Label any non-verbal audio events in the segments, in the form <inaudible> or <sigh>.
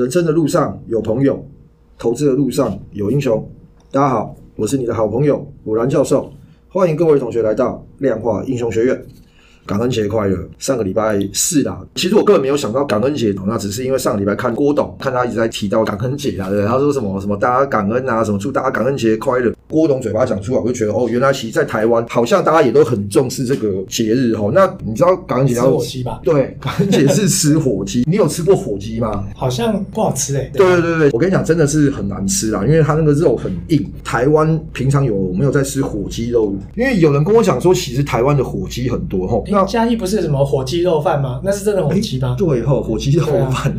人生的路上有朋友，投资的路上有英雄。大家好，我是你的好朋友武兰教授，欢迎各位同学来到量化英雄学院。感恩节快乐！上个礼拜四啦，其实我根本没有想到感恩节，那只是因为上个礼拜看郭董，看他一直在提到感恩节啊，对，他说什么什么大家感恩啊，什么祝大家感恩节快乐。郭董嘴巴讲出来，我就觉得哦，原来其实在台湾好像大家也都很重视这个节日哦。那你知道感恩节要吃火鸡吧？对，感恩节是吃火鸡。你有吃过火鸡吗？好像不好吃哎、欸。对对对对，我跟你讲，真的是很难吃啦，因为它那个肉很硬。台湾平常有没有在吃火鸡肉？因为有人跟我讲说，其实台湾的火鸡很多哈。那嘉义不是什么火鸡肉饭吗？那是真的火鸡吗？对吼，火鸡肉饭。啊、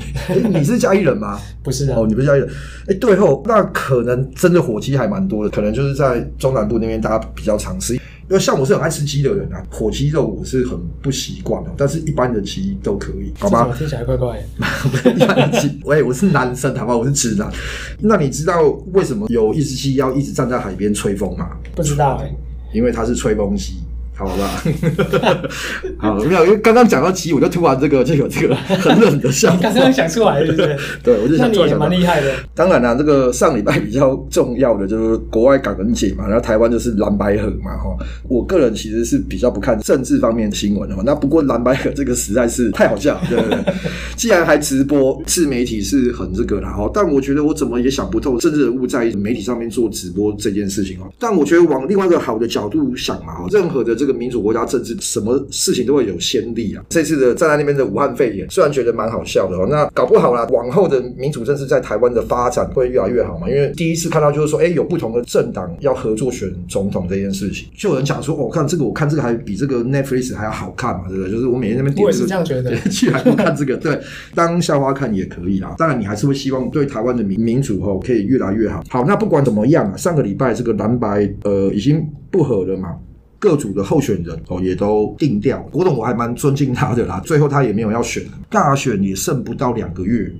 你是嘉义人吗？<laughs> 不是、啊。哦，你不是嘉义人。哎，对吼，那可能真的火鸡还蛮多的，可能就是在中南。南部那边大家比较常吃，因为像我是很爱吃鸡的人啊，火鸡肉我是很不习惯的，但是一般的鸡都可以，好吧？听起来怪怪的。一般的鸡，喂，我是男生，好吧？我是直男。那你知道为什么有一只鸡要一直站在海边吹风吗？不知道哎、欸，因为它是吹风机。好吧，<laughs> 好没有，因为刚刚讲到鸡，我就突然这个就有这个很冷的笑话。<laughs> 刚刚想出来，对不对？<laughs> 对，我就想出来。那你也蛮厉害的。当然啦、啊，这个上礼拜比较重要的就是国外感恩节嘛，然后台湾就是蓝白河嘛，哈。我个人其实是比较不看政治方面的新闻的嘛，那不过蓝白河这个实在是太好笑了，对不对？既然还直播，自媒体是很这个的哈。但我觉得我怎么也想不透政治人物在媒体上面做直播这件事情哦。但我觉得往另外一个好的角度想嘛，哈，任何的这个。民主国家政治，什么事情都会有先例啊！这次的站在那边的武汉肺炎，虽然觉得蛮好笑的哦，那搞不好啦，往后的民主政治在台湾的发展会越来越好嘛。因为第一次看到就是说，哎，有不同的政党要合作选总统这件事情，就有人讲说，哦，看这个，我看这个还比这个 Netflix 还要好看嘛，对不对？就是我每天在那边点这个，我也是这样觉得，居然不看这个，对，当笑话看也可以啦。当然，你还是会希望对台湾的民民主吼可以越来越好。好，那不管怎么样啊，上个礼拜这个蓝白呃已经不合了嘛。各组的候选人哦也都定调，郭董我还蛮尊敬他的啦，<laughs> 最后他也没有要选，大选也剩不到两个月。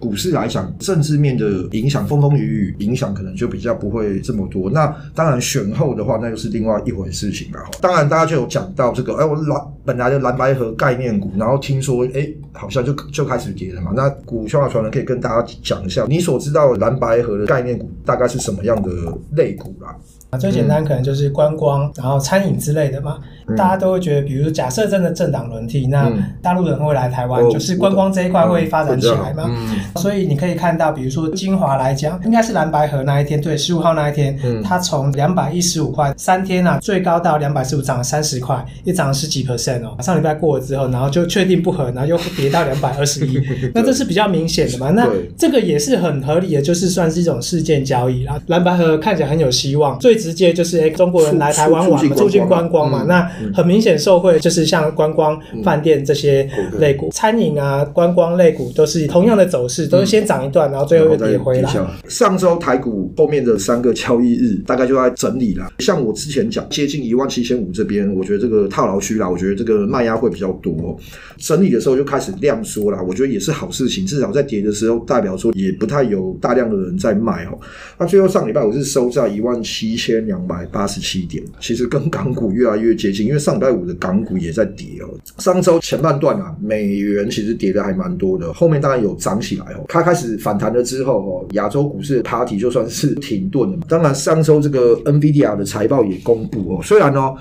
股市来讲，政治面的影响，风风雨雨影响可能就比较不会这么多。那当然选后的话，那又是另外一回事情了。当然大家就有讲到这个，哎，我蓝本来的蓝白河概念股，然后听说哎，好像就就开始跌了嘛。那股票传人可以跟大家讲一下，你所知道的蓝白河的概念股大概是什么样的类股啦？最简单可能就是观光，嗯、然后餐饮之类的嘛。嗯、大家都会觉得，比如假设真的政党轮替，那大陆人会来台湾，嗯、就是观光这一块会发展起来嘛。嗯、所以你可以看到，比如说金华来讲，应该是蓝白河那一天，对，十五号那一天，嗯、它从两百一十五块三天啊，最高到两百十五，涨了三十块，也涨了十几 percent 哦。上礼拜过了之后，然后就确定不合，然后又跌到两百二十一，<laughs> 那这是比较明显的嘛。那这个也是很合理的，就是算是一种事件交易啦。蓝白河看起来很有希望，最直接就是哎，中国人来台湾玩嘛，促进观光嘛，嗯、那。很明显受惠，就是像观光、饭店这些类股，嗯、餐饮啊、观光类股都是同样的走势，嗯、都是先涨一段，然后最后又跌回来。上周台股后面的三个交易日大概就在整理了，像我之前讲接近一万七千五这边，我觉得这个套牢区啦，我觉得这个卖压会比较多。整理的时候就开始量缩了，我觉得也是好事情，至少在跌的时候代表说也不太有大量的人在卖哦。那最后上礼拜我是收在一万七千两百八十七点，其实跟港股越来越接近，因为。上礼拜五的港股也在跌哦。上周前半段啊，美元其实跌的还蛮多的，后面当然有涨起来哦。它开始反弹了之后哦，亚洲股市的 party 就算是停顿了嘛。当然，上周这个 NVIDIA 的财报也公布哦，虽然哦。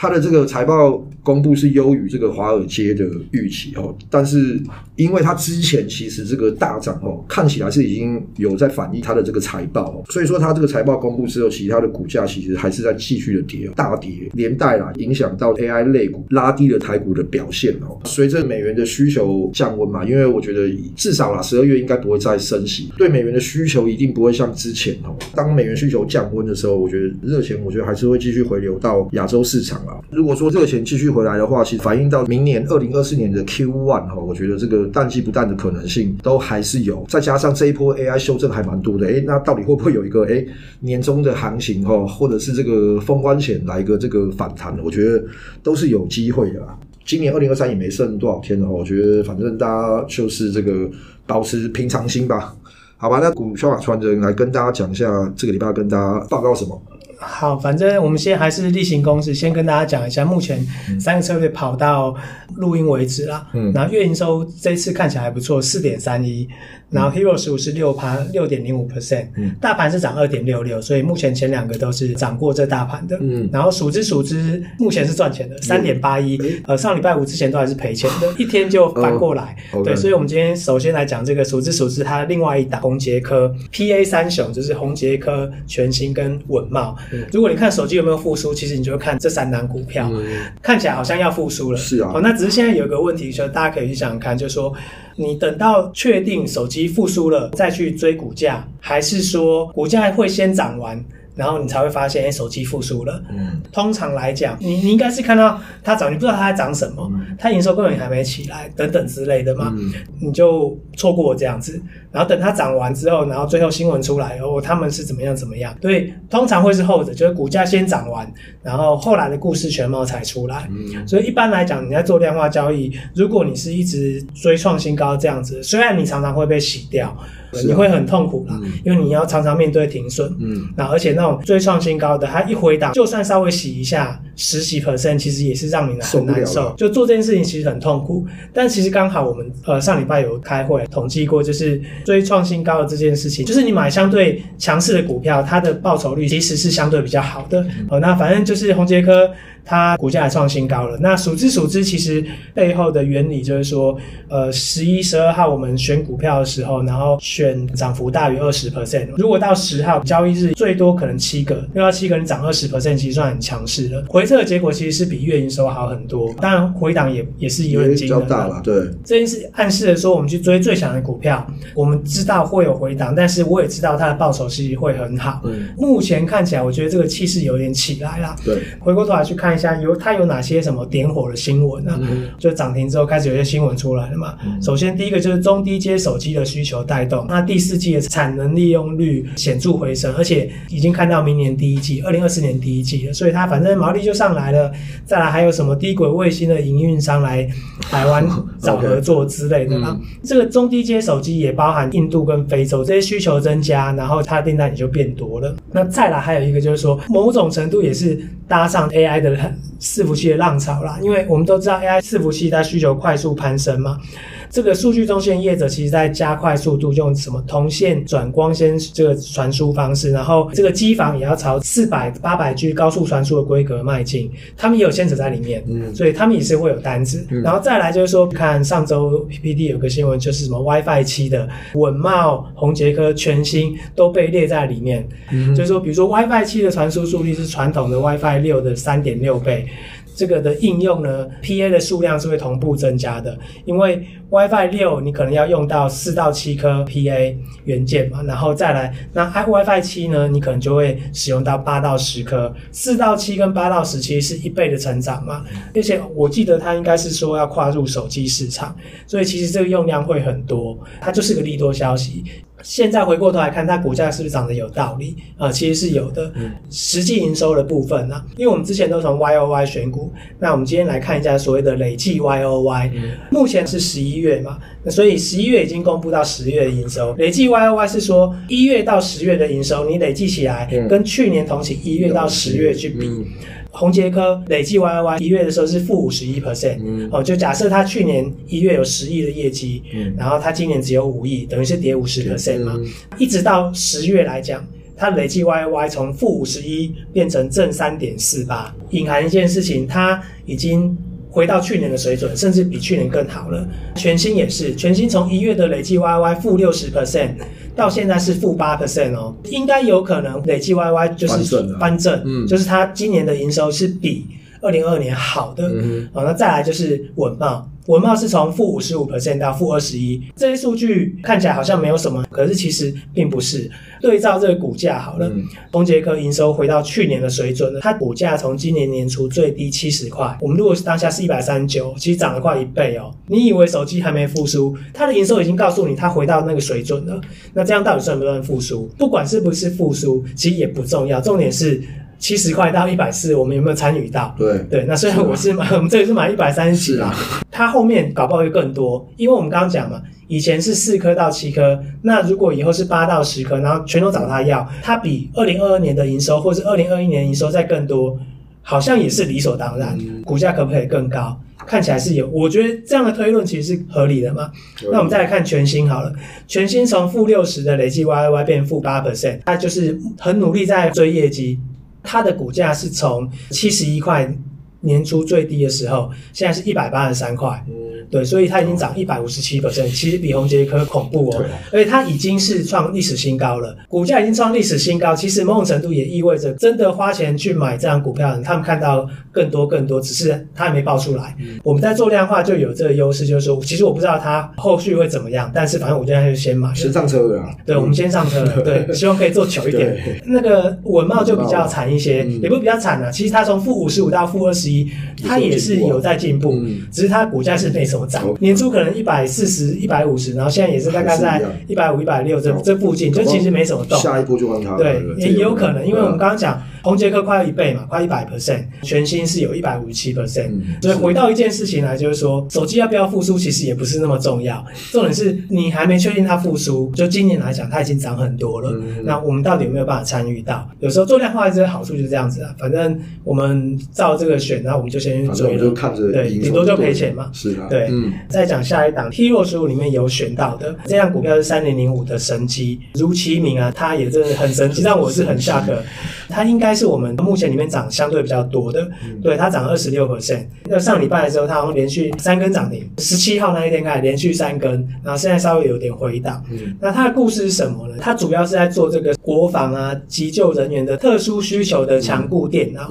它的这个财报公布是优于这个华尔街的预期哦，但是因为它之前其实这个大涨哦，看起来是已经有在反映它的这个财报哦，所以说它这个财报公布之后，其他的股价其实还是在继续的跌，大跌，连带啦影响到 AI 类股，拉低了台股的表现哦。随着美元的需求降温嘛，因为我觉得至少啦十二月应该不会再升息，对美元的需求一定不会像之前哦。当美元需求降温的时候，我觉得热钱我觉得还是会继续回流到亚洲市场。如果说这个钱继续回来的话，其实反映到明年二零二四年的 Q one 哈，我觉得这个淡季不淡的可能性都还是有。再加上这一波 AI 修正还蛮多的，诶，那到底会不会有一个诶年终的行情哈，或者是这个封关前来一个这个反弹？我觉得都是有机会的。今年二零二三也没剩多少天了，我觉得反正大家就是这个保持平常心吧。好吧，那股票法传人来跟大家讲一下这个礼拜跟大家报告什么。好，反正我们现在还是例行公事，先跟大家讲一下，目前三个策略跑到录音为止啦。嗯，然后月营收这一次看起来还不错，四点三一。然后 Hero 十五是六趴六点零五 percent，大盘是涨二点六六，所以目前前两个都是涨过这大盘的。嗯，然后数之数之目前是赚钱的，三点八一。呃，上礼拜五之前都还是赔钱的，一天就反过来。哦、对，所以我们今天首先来讲这个数之数之它另外一档红杰科 PA 三雄，就是红杰科、全新跟稳懋。嗯、如果你看手机有没有复苏，其实你就会看这三档股票，嗯、看起来好像要复苏了。是啊。哦，那只是现在有一个问题，就是大家可以去想想看，就是说。你等到确定手机复苏了再去追股价，还是说股价会先涨完？然后你才会发现，哎，手机复苏了。嗯，通常来讲，你你应该是看到它涨，你不知道它在涨什么，它营收根本还没起来，等等之类的嘛，嗯、你就错过这样子。然后等它涨完之后，然后最后新闻出来哦，他们是怎么样怎么样？对，通常会是后者，就是股价先涨完，然后后来的故事全貌才出来。嗯，所以一般来讲，你在做量化交易，如果你是一直追创新高这样子，虽然你常常会被洗掉。你会很痛苦啦，嗯、因为你要常常面对停损。嗯，那而且那种追创新高的，它一回档，就算稍微洗一下十几 percent，其实也是让你很难受。就做这件事情其实很痛苦，但其实刚好我们呃上礼拜有开会统计过，就是追创新高的这件事情，就是你买相对强势的股票，它的报酬率其实是相对比较好的。哦、嗯，那反正就是宏杰科。它股价也创新高了。那数之数之其实背后的原理就是说，呃，十一、十二号我们选股票的时候，然后选涨幅大于二十 percent。如果到十号交易日最多可能七个，六到七个人涨二十 percent，其实算很强势了。回撤的结果其实是比月营收好很多。当然回档也也是有点惊人的。对，这件事暗示的说，我们去追最强的股票，我们知道会有回档，但是我也知道它的报酬其实会很好。嗯，目前看起来，我觉得这个气势有点起来了。对，回过头来去看。有它有哪些什么点火的新闻呢？嗯、就涨停之后开始有些新闻出来了嘛。嗯、首先第一个就是中低阶手机的需求带动，那第四季的产能利用率显著回升，而且已经看到明年第一季，二零二四年第一季了，所以它反正毛利就上来了。再来还有什么低轨卫星的营运商来台湾 <laughs> 找合作之类的嘛。这个中低阶手机也包含印度跟非洲这些需求增加，然后它的订单也就变多了。那再来还有一个就是说，某种程度也是搭上 AI 的。伺服器的浪潮啦，因为我们都知道 AI 伺服器它需求快速攀升嘛。这个数据中心业者其实在加快速度，用什么铜线转光纤这个传输方式，然后这个机房也要朝四百八百 G 高速传输的规格迈进，他们也有牵扯在里面，嗯，所以他们也是会有单子。嗯、然后再来就是说，看上周 PPT 有个新闻，就是什么 WiFi 七的稳懋、宏杰科、全新都被列在里面，嗯、就是说，比如说 WiFi 七的传输速率是传统的 WiFi 六的三点六倍。这个的应用呢，PA 的数量是会同步增加的，因为 WiFi 六你可能要用到四到七颗 PA 元件嘛，然后再来那 WiFi 七呢，你可能就会使用到八到十颗，四到七跟八到十其实是一倍的成长嘛，而且我记得它应该是说要跨入手机市场，所以其实这个用量会很多，它就是个利多消息。现在回过头来看，它股价是不是涨得有道理啊、呃？其实是有的。嗯、实际营收的部分呢、啊？因为我们之前都从 Y O Y 选股，那我们今天来看一下所谓的累计 Y O Y。嗯、目前是十一月嘛，那所以十一月已经公布到十月的营收。累计 Y O Y 是说一月到十月的营收，你累计起来跟去年同期一月到十月去比。嗯嗯宏捷科累计 Y O Y 一月的时候是负五十一 percent，哦，就假设它去年一月有十亿的业绩，嗯、然后它今年只有五亿，等于是跌五十 percent 嘛，嗯、一直到十月来讲，它累计 Y Y 从负五十一变成正三点四八，隐含一件事情，它已经。回到去年的水准，甚至比去年更好了。全新也是，全新从一月的累计 Y Y 负六十 percent 到现在是负八 percent 哦，应该有可能累计 Y Y 就是翻正，嗯，就是它今年的营收是比二零二二年好的。嗯哼，好，那再来就是稳懋。稳懋是从负五十五 percent 到负二十一，这些数据看起来好像没有什么，可是其实并不是。对照这个股价好了，宏捷科营收回到去年的水准了，它股价从今年年初最低七十块，我们如果是当下是一百三十九，其实涨了快一倍哦。你以为手机还没复苏，它的营收已经告诉你它回到那个水准了，那这样到底算不算复苏？不管是不是复苏，其实也不重要，重点是。七十块到一百四，我们有没有参与到？对对，那虽然我是买，<laughs> 我们这里是买一百三十几啦，它后面搞不好会更多，因为我们刚刚讲嘛，以前是四颗到七颗，那如果以后是八到十颗，然后全都找他要，它比二零二二年的营收或是二零二一年营收再更多，好像也是理所当然。股价可不可以更高？看起来是有，我觉得这样的推论其实是合理的嘛。那我们再来看全新好了，全新从负六十的累计 Y Y 变负八 percent，它就是很努力在追业绩。它的股价是从七十一块年初最低的时候，现在是一百八十三块。对，所以它已经涨一百五十七%，其实比红杰科恐怖哦。而且它已经是创历史新高了，股价已经创历史新高。其实某种程度也意味着，真的花钱去买这样股票的人，他们看到更多更多，只是他还没爆出来。嗯、我们在做量化就有这个优势，就是说，其实我不知道它后续会怎么样，但是反正我现在就先买，先上车了。对，我们先上车了。<laughs> 对，希望可以做久一点。那个文茂就比较惨一些，嗯、也不是比较惨啊。其实它从负五十五到负二十一，它也是有在进步，嗯、只是它股价是没什么涨。年初可能一百四十、一百五十，然后现在也是大概在一百五、一百六这这附近，就其实没什么动。下一步就换它。对，也有可能，因为我们刚刚讲宏杰科快要一倍嘛，快一百 percent，全新是有一百五十七 percent。所以回到一件事情来，就是说手机要不要复苏，其实也不是那么重要，重点是你还没确定它复苏。就今年来讲，它已经涨很多了。那我们到底有没有办法参与到？有时候做量化这个好处就是这样子啊，反正我们照这个选，然后我们就先去追了，就看着对，顶多就赔钱嘛。是啊，对，嗯。再讲下一档 T 弱十五里面有选到的这样股票是三零零五的神机，如其名啊，它也真的很神奇，让我是很下课。它应该是我们目前里面涨相对比较多的，对，它涨二十六 percent。那上礼拜的时候，它好像连续三根涨停，十七号那一天开始连续三根，然后现在稍微有点回档。那它的故事是什么呢？它主要是在做这个国防啊、急救人员的特殊需求的强固电脑。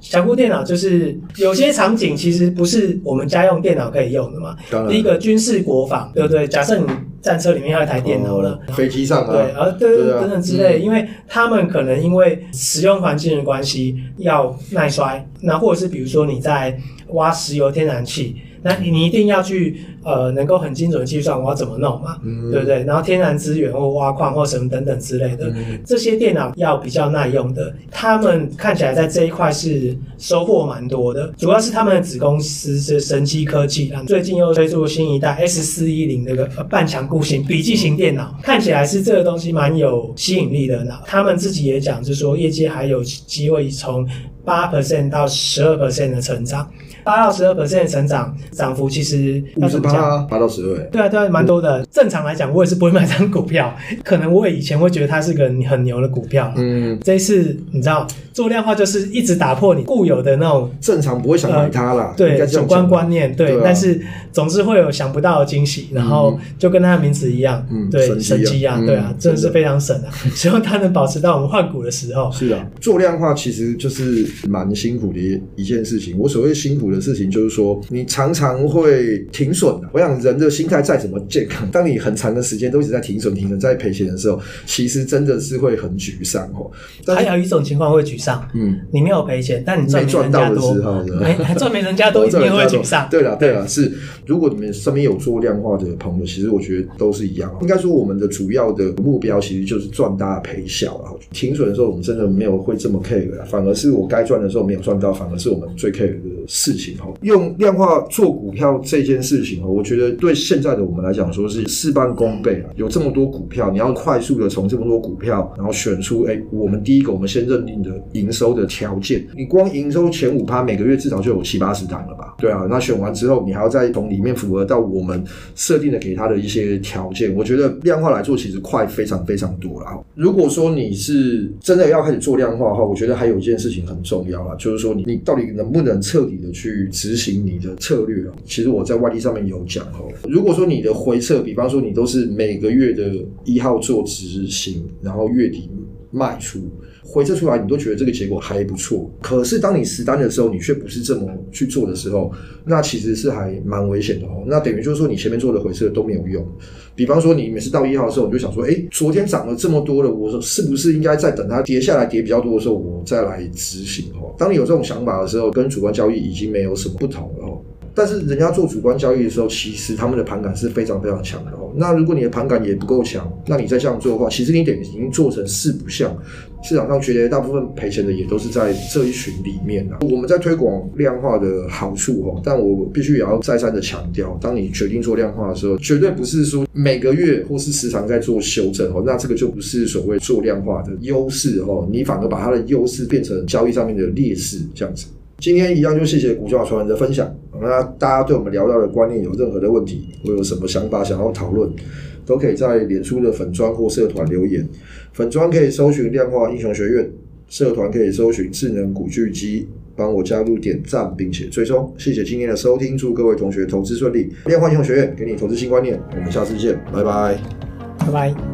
强固电脑就是有些场景其实不是我们家用电脑可以用的嘛。第一个军事国防，对不对？假设你战车里面要一台电脑了，飞机上啊，对，而对对等等之类，因为他们可能因为使用环境的关系要耐摔，那或者是比如说你在挖石油、天然气。那你你一定要去呃，能够很精准的计算我要怎么弄嘛，嗯、对不对？然后天然资源或挖矿或什么等等之类的，嗯、这些电脑要比较耐用的，他们看起来在这一块是收获蛮多的。主要是他们的子公司是神机科技啊，最近又推出新一代 S 四一零那个半强固型笔记型电脑，看起来是这个东西蛮有吸引力的。那他们自己也讲，就是说业界还有机会从八 percent 到十二 percent 的成长。八到十二 percent 的成长，涨幅其实五十八，八到十二，对啊，对啊，蛮多的。嗯、正常来讲，我也是不会买这张股票，可能我也以前会觉得它是个很牛的股票。嗯，这一次你知道做量化就是一直打破你固有的那种正常不会想买它啦，呃、对，主观观念，对，对啊、但是总是会有想不到的惊喜，然后就跟它的名字一样，嗯，对，神基啊，对啊，真的是非常神啊！<laughs> 希望它能保持到我们换股的时候。是啊，做量化其实就是蛮辛苦的一一件事情。我所谓辛苦的事情就是说，你常常会停损的。我想人的心态再怎么健康，当你很长的时间都一直在停损、停损、在赔钱的时候，其实真的是会很沮丧哦。还有一种情况会沮丧，嗯，你没有赔钱，但你赚没到的时候，没 <laughs> 赚没人家多，一定会沮丧。对了，对了，是。如果你们身边有做量化的朋友，其实我觉得都是一样。应该说，我们的主要的目标其实就是赚大赔小。然后停损的时候，我们真的没有会这么 care 的，反而是我该赚的时候没有赚到，反而是我们最 care 的事情哈。用量化做股票这件事情哦，我觉得对现在的我们来讲，说是事半功倍啊。有这么多股票，你要快速的从这么多股票，然后选出哎，我们第一个我们先认定的营收的条件。你光营收前五趴，每个月至少就有七八十档了吧？对啊，那选完之后，你还要再从里面符合到我们设定的给他的一些条件。我觉得量化来做，其实快非常非常多了。如果说你是真的要开始做量化的话，我觉得还有一件事情很重要啦，就是说你你到底能不能彻底的去执行你的策略啊？其实我在外地上面有讲哦，如果说你的回撤，比方说你都是每个月的一号做执行，然后月底卖出。回测出来，你都觉得这个结果还不错。可是当你实单的时候，你却不是这么去做的时候，那其实是还蛮危险的哦。那等于就是说，你前面做的回测都没有用。比方说，你每次到一号的时候，你就想说，诶，昨天涨了这么多了，我说是不是应该再等它跌下来，跌比较多的时候，我再来执行哦。当你有这种想法的时候，跟主观交易已经没有什么不同了。但是人家做主观交易的时候，其实他们的盘感是非常非常强的哦。那如果你的盘感也不够强，那你再这样做的话，其实你得已经做成四不像。市场上觉得大部分赔钱的也都是在这一群里面啊。我们在推广量化的好处哦，但我必须也要再三的强调，当你决定做量化的时候，绝对不是说每个月或是时常在做修正哦，那这个就不是所谓做量化的优势哦，你反而把它的优势变成交易上面的劣势这样子。今天一样就谢谢股价传人的分享。那大家对我们聊到的观念有任何的问题，或有什么想法想要讨论，都可以在脸书的粉专或社团留言。粉专可以搜寻量化英雄学院，社团可以搜寻智能古巨基，帮我加入点赞并且追踪。谢谢今天的收听，祝各位同学投资顺利。量化英雄学院给你投资新观念，我们下次见，拜拜，拜拜。